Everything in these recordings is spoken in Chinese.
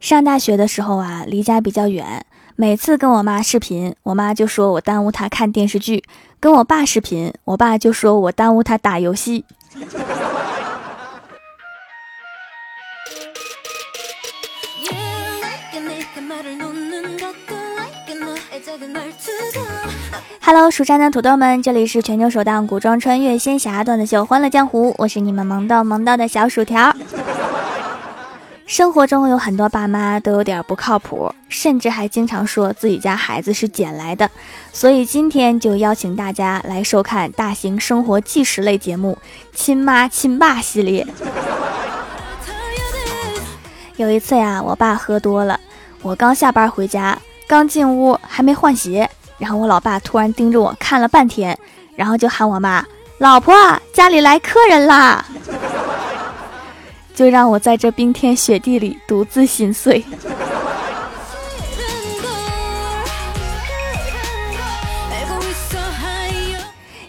上大学的时候啊，离家比较远，每次跟我妈视频，我妈就说我耽误她看电视剧；跟我爸视频，我爸就说我耽误他打游戏。Hello，蜀山的土豆们，这里是全球首档古装穿越仙侠段子秀《欢乐江湖》，我是你们萌到萌到的小薯条。生活中有很多爸妈都有点不靠谱，甚至还经常说自己家孩子是捡来的，所以今天就邀请大家来收看大型生活纪实类节目《亲妈亲爸》系列。有一次呀，我爸喝多了，我刚下班回家，刚进屋还没换鞋，然后我老爸突然盯着我看了半天，然后就喊我妈：“老婆，家里来客人啦！”就让我在这冰天雪地里独自心碎。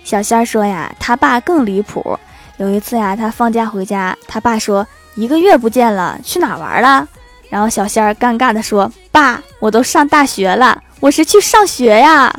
小仙儿说呀，他爸更离谱。有一次呀，他放假回家，他爸说一个月不见了，去哪玩了？然后小仙儿尴尬的说：“爸，我都上大学了，我是去上学呀。”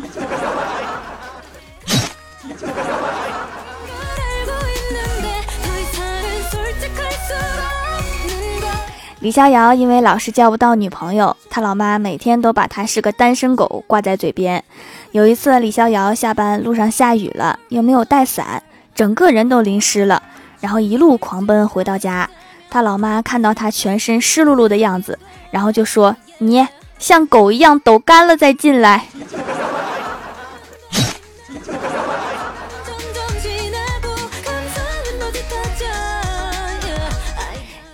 李逍遥因为老是交不到女朋友，他老妈每天都把他是个单身狗挂在嘴边。有一次，李逍遥下班路上下雨了，又没有带伞，整个人都淋湿了，然后一路狂奔回到家。他老妈看到他全身湿漉漉的样子，然后就说：“你像狗一样抖干了再进来。”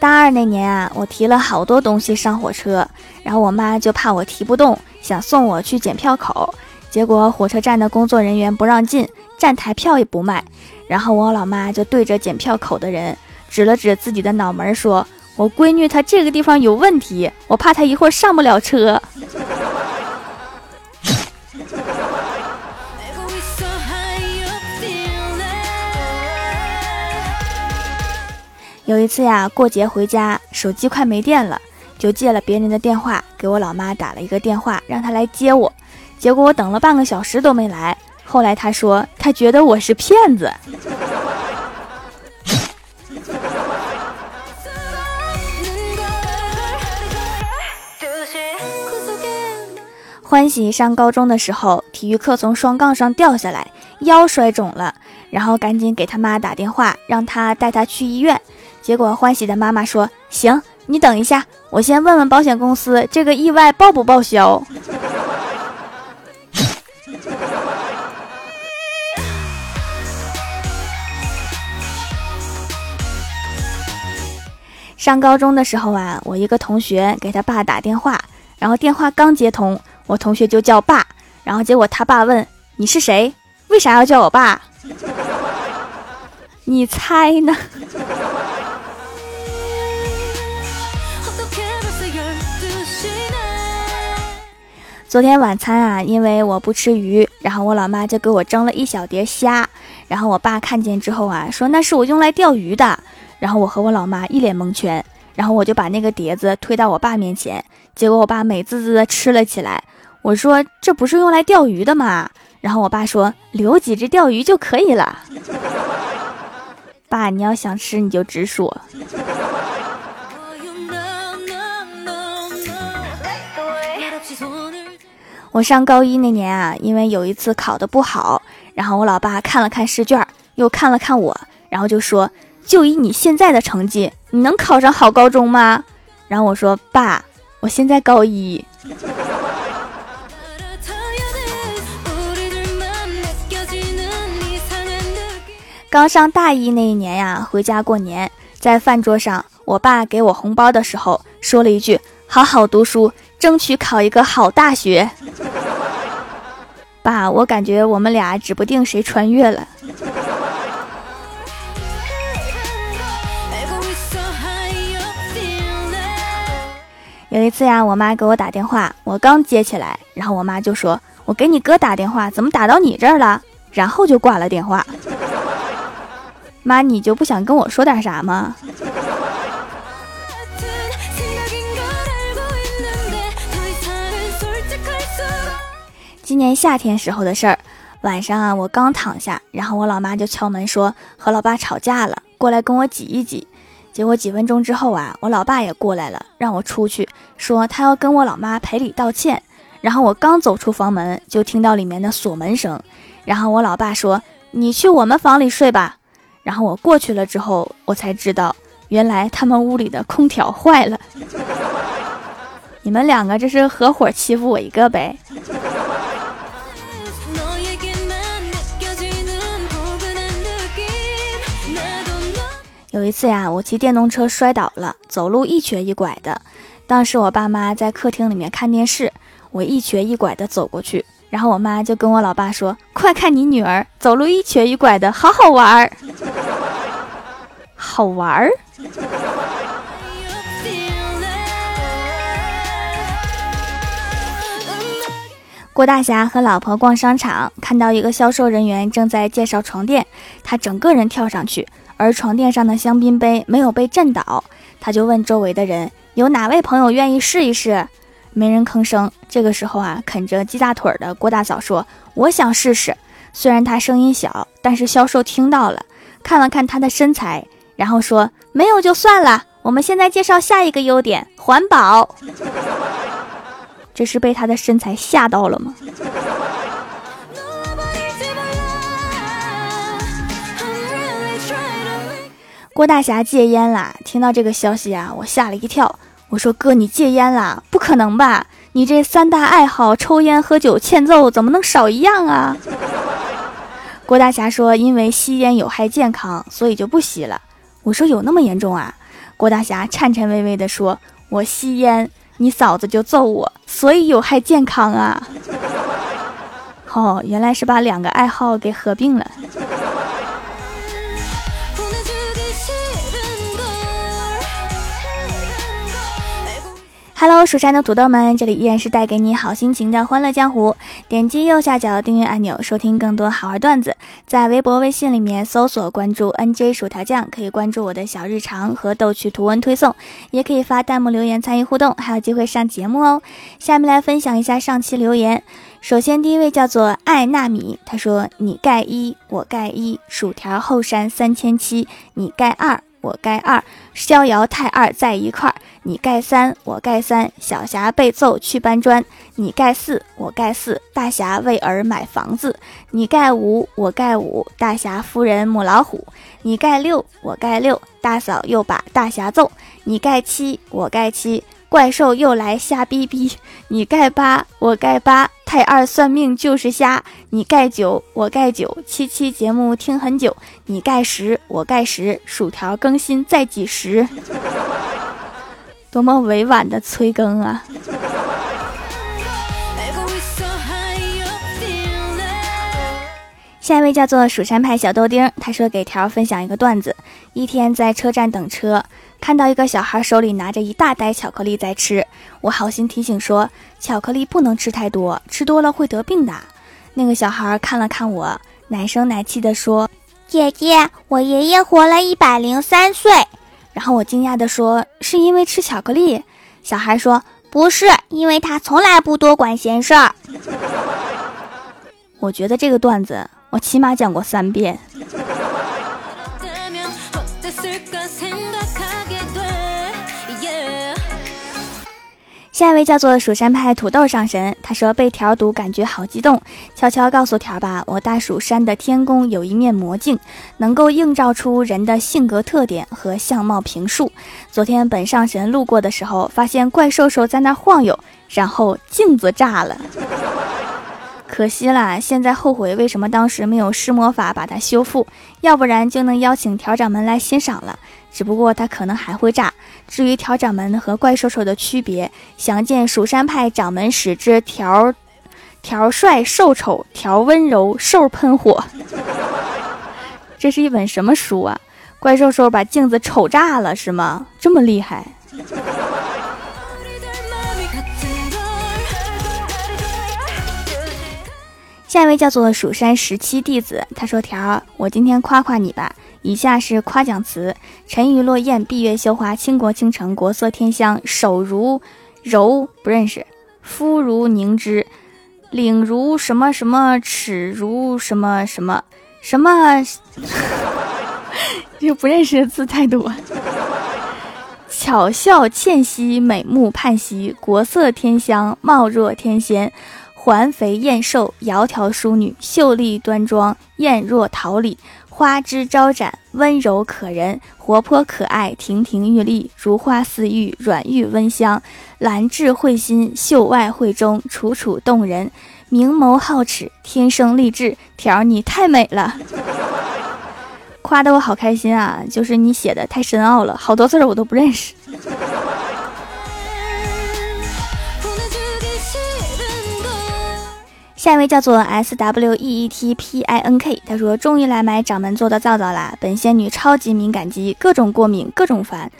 大二那年啊，我提了好多东西上火车，然后我妈就怕我提不动，想送我去检票口。结果火车站的工作人员不让进，站台票也不卖。然后我老妈就对着检票口的人指了指自己的脑门，说：“我闺女她这个地方有问题，我怕她一会儿上不了车。”有一次呀，过节回家，手机快没电了，就借了别人的电话，给我老妈打了一个电话，让她来接我。结果我等了半个小时都没来。后来她说，她觉得我是骗子。欢喜上高中的时候，体育课从双杠上掉下来，腰摔肿了，然后赶紧给他妈打电话，让他带他去医院。结果欢喜的妈妈说：“行，你等一下，我先问问保险公司，这个意外报不报销。”上高中的时候啊，我一个同学给他爸打电话，然后电话刚接通，我同学就叫爸，然后结果他爸问：“你是谁？为啥要叫我爸？” 你猜呢？昨天晚餐啊，因为我不吃鱼，然后我老妈就给我蒸了一小碟虾。然后我爸看见之后啊，说那是我用来钓鱼的。然后我和我老妈一脸蒙圈，然后我就把那个碟子推到我爸面前，结果我爸美滋滋的吃了起来。我说这不是用来钓鱼的吗？然后我爸说留几只钓鱼就可以了。爸，你要想吃你就直说。我上高一那年啊，因为有一次考的不好，然后我老爸看了看试卷，又看了看我，然后就说：“就以你现在的成绩，你能考上好高中吗？”然后我说：“爸，我现在高一。”刚上大一那一年呀，回家过年，在饭桌上，我爸给我红包的时候说了一句：“好好读书。”争取考一个好大学，爸，我感觉我们俩指不定谁穿越了。有一次呀，我妈给我打电话，我刚接起来，然后我妈就说：“我给你哥打电话，怎么打到你这儿了？”然后就挂了电话。妈，你就不想跟我说点啥吗？今年夏天时候的事儿，晚上啊，我刚躺下，然后我老妈就敲门说和老爸吵架了，过来跟我挤一挤。结果几分钟之后啊，我老爸也过来了，让我出去，说他要跟我老妈赔礼道歉。然后我刚走出房门，就听到里面的锁门声。然后我老爸说：“你去我们房里睡吧。”然后我过去了之后，我才知道，原来他们屋里的空调坏了。你们两个这是合伙欺负我一个呗？有一次呀，我骑电动车摔倒了，走路一瘸一拐的。当时我爸妈在客厅里面看电视，我一瘸一拐的走过去，然后我妈就跟我老爸说：“快看你女儿走路一瘸一拐的，好好玩儿，好玩儿。”郭大侠和老婆逛商场，看到一个销售人员正在介绍床垫，他整个人跳上去，而床垫上的香槟杯没有被震倒，他就问周围的人：“有哪位朋友愿意试一试？”没人吭声。这个时候啊，啃着鸡大腿的郭大嫂说：“我想试试。”虽然他声音小，但是销售听到了，看了看他的身材，然后说：“没有就算了。我们现在介绍下一个优点，环保。”这是被他的身材吓到了吗？郭大侠戒烟啦！听到这个消息啊，我吓了一跳。我说：“哥，你戒烟啦？不可能吧？你这三大爱好——抽烟、喝酒、欠揍，怎么能少一样啊？”郭大侠说：“因为吸烟有害健康，所以就不吸了。”我说：“有那么严重啊？”郭大侠颤颤巍巍地说：“我吸烟。”你嫂子就揍我，所以有害健康啊！哦，原来是把两个爱好给合并了。Hello，蜀山的土豆们，这里依然是带给你好心情的欢乐江湖。点击右下角订阅按钮，收听更多好玩段子。在微博、微信里面搜索关注 NJ 薯条酱，可以关注我的小日常和逗趣图文推送，也可以发弹幕留言参与互动，还有机会上节目哦。下面来分享一下上期留言。首先，第一位叫做爱纳米，他说：“你盖一，我盖一，薯条后山三千七，你盖二。”我盖二，逍遥太二在一块儿。你盖三，我盖三。小霞被揍去搬砖。你盖四，我盖四。大侠为儿买房子。你盖五，我盖五。大侠夫人母老虎。你盖六，我盖六。大嫂又把大侠揍。你盖七，我盖七。怪兽又来瞎逼逼，你盖八，我盖八，太二算命就是瞎。你盖九，我盖九，七七节目听很久。你盖十，我盖十，薯条更新在几时？多么委婉的催更啊！下一位叫做蜀山派小豆丁，他说给条分享一个段子：一天在车站等车。看到一个小孩手里拿着一大袋巧克力在吃，我好心提醒说：“巧克力不能吃太多，吃多了会得病的。”那个小孩看了看我，奶声奶气地说：“姐姐，我爷爷活了一百零三岁。”然后我惊讶地说：“是因为吃巧克力？”小孩说：“不是，因为他从来不多管闲事儿。” 我觉得这个段子我起码讲过三遍。下一位叫做蜀山派土豆上神，他说被条毒感觉好激动，悄悄告诉条吧，我大蜀山的天宫有一面魔镜，能够映照出人的性格特点和相貌评述。昨天本上神路过的时候，发现怪兽兽在那晃悠，然后镜子炸了。可惜啦，现在后悔为什么当时没有施魔法把它修复，要不然就能邀请条掌门来欣赏了。只不过他可能还会炸。至于条掌门和怪兽兽的区别，详见蜀山派掌门史之条条帅兽丑条温柔兽喷火。这是一本什么书啊？怪兽兽把镜子丑炸了是吗？这么厉害？下一位叫做蜀山十七弟子，他说：“条儿，我今天夸夸你吧。以下是夸奖词：沉鱼落雁，闭月羞花，倾国倾城，国色天香，手如柔不认识，肤如凝脂，领如什么什么，齿如什么什么什么，就不认识的字太多。巧笑倩兮，美目盼兮，国色天香，貌若天仙，环肥燕瘦，窈窕淑女，秀丽端庄，艳若桃李，花枝招展，温柔可人，活泼可爱，亭亭玉立，如花似玉，软玉温香，兰质慧心，秀外慧中，楚楚动人，明眸皓齿，天生丽质，条你太美了。夸得我好开心啊！就是你写的太深奥了，好多字儿我都不认识。下一位叫做 S W E E T P I N K，他说终于来买掌门做的皂皂啦！本仙女超级敏感肌，各种过敏，各种烦。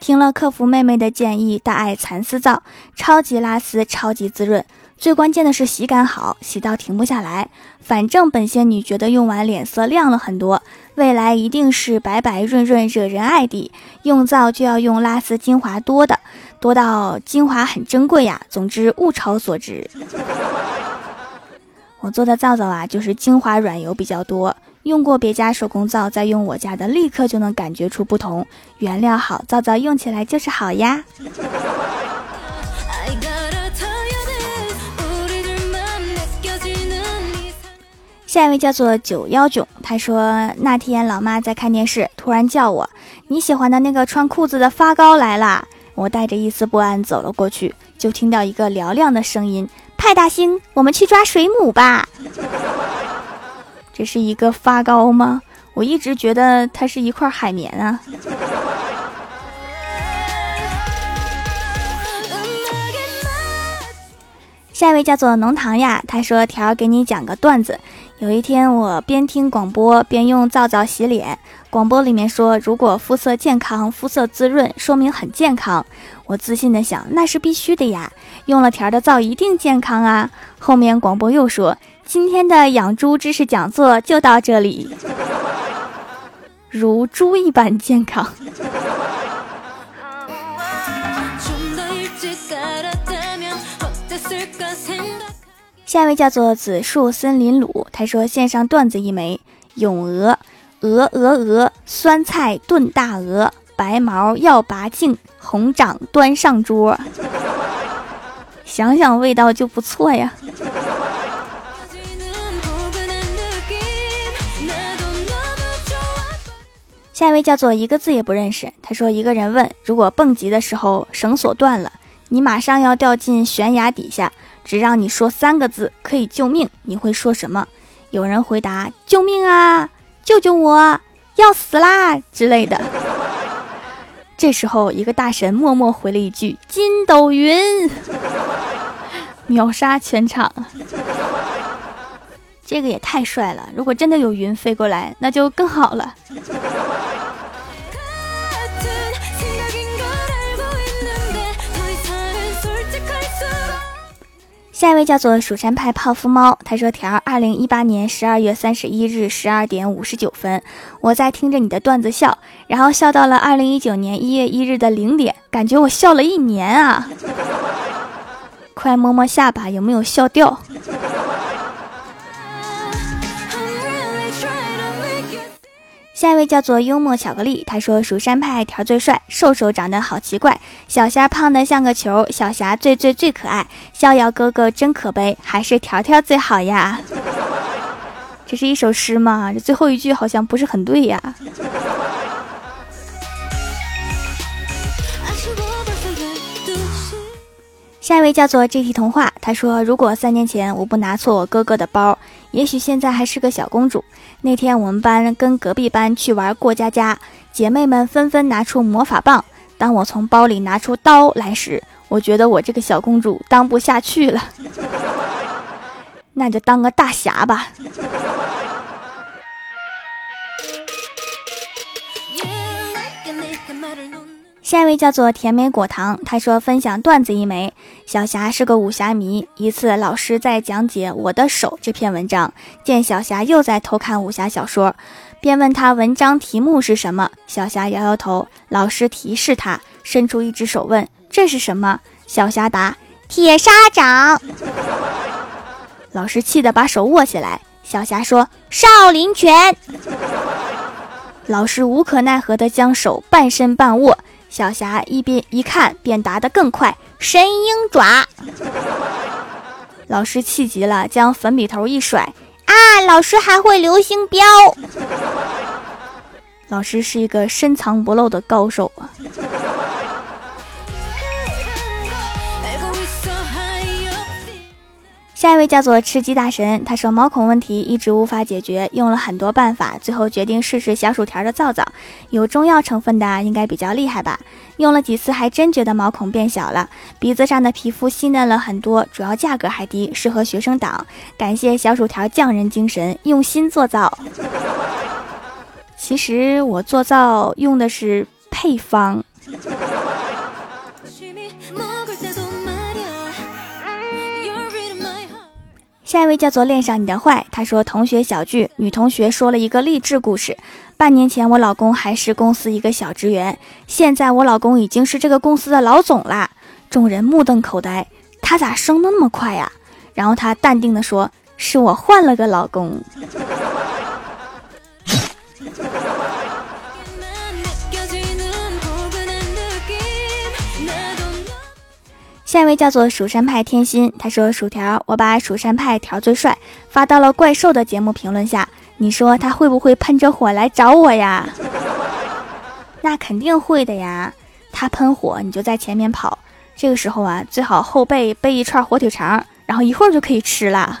听了客服妹妹的建议，大爱蚕丝皂，超级拉丝，超级滋润。最关键的是洗感好，洗到停不下来。反正本仙女觉得用完脸色亮了很多，未来一定是白白润润惹人爱的。用皂就要用拉丝精华多的，多到精华很珍贵呀。总之物超所值。我做的皂皂啊，就是精华软油比较多。用过别家手工皂，再用我家的，立刻就能感觉出不同。原料好，皂皂用起来就是好呀。下一位叫做九幺九，他说那天老妈在看电视，突然叫我：“你喜欢的那个穿裤子的发糕来啦！”我带着一丝不安走了过去，就听到一个嘹亮的声音：“派大星，我们去抓水母吧！” 这是一个发糕吗？我一直觉得它是一块海绵啊。下一位叫做浓糖呀，他说：“条给你讲个段子。有一天，我边听广播边用皂皂洗脸，广播里面说，如果肤色健康、肤色滋润，说明很健康。我自信的想，那是必须的呀，用了条儿的皂一定健康啊。后面广播又说，今天的养猪知识讲座就到这里，如猪一般健康。”下一位叫做紫树森林鲁，他说线上段子一枚：咏鹅，鹅鹅鹅，酸菜炖大鹅，白毛要拔净，红掌端上桌。想想味道就不错呀。下一位叫做一个字也不认识，他说一个人问：如果蹦极的时候绳索断了，你马上要掉进悬崖底下。只让你说三个字可以救命，你会说什么？有人回答：“救命啊，救救我，要死啦”之类的。这时候，一个大神默默回了一句：“筋斗云”，秒杀全场。这个也太帅了！如果真的有云飞过来，那就更好了。下一位叫做蜀山派泡芙猫，他说：“条二零一八年十二月三十一日十二点五十九分，我在听着你的段子笑，然后笑到了二零一九年一月一日的零点，感觉我笑了一年啊！快摸摸下巴，有没有笑掉？”下一位叫做幽默巧克力，他说蜀山派条最帅，瘦瘦长得好奇怪，小霞胖的像个球，小霞最最最可爱，逍遥哥哥真可悲，还是条条最好呀。这是一首诗吗？这最后一句好像不是很对呀。下一位叫做 GT 童话，他说如果三年前我不拿错我哥哥的包，也许现在还是个小公主。那天我们班跟隔壁班去玩过家家，姐妹们纷纷拿出魔法棒。当我从包里拿出刀来时，我觉得我这个小公主当不下去了，那就当个大侠吧。下一位叫做甜美果糖，他说分享段子一枚。小霞是个武侠迷，一次老师在讲解《我的手》这篇文章，见小霞又在偷看武侠小说，便问他文章题目是什么。小霞摇摇头，老师提示他伸出一只手问：“这是什么？”小霞答：“铁砂掌。”老师气得把手握起来。小霞说：“少林拳。”老师无可奈何地将手半伸半握。小霞一边一看，便答得更快：“神鹰爪。”老师气急了，将粉笔头一甩：“啊，老师还会流星镖！”老师是一个深藏不露的高手啊。下一位叫做吃鸡大神，他说毛孔问题一直无法解决，用了很多办法，最后决定试试小薯条的皂皂，有中药成分的，应该比较厉害吧？用了几次还真觉得毛孔变小了，鼻子上的皮肤细嫩了很多，主要价格还低，适合学生党。感谢小薯条匠人精神，用心做皂。其实我做皂用的是配方。下一位叫做恋上你的坏，他说同学小聚，女同学说了一个励志故事。半年前我老公还是公司一个小职员，现在我老公已经是这个公司的老总啦。众人目瞪口呆，他咋升的那么快呀？然后他淡定的说：“是我换了个老公。”下一位叫做蜀山派天心，他说：“薯条，我把蜀山派条最帅发到了怪兽的节目评论下，你说他会不会喷着火来找我呀？” 那肯定会的呀，他喷火，你就在前面跑，这个时候啊，最好后背背一串火腿肠，然后一会儿就可以吃了。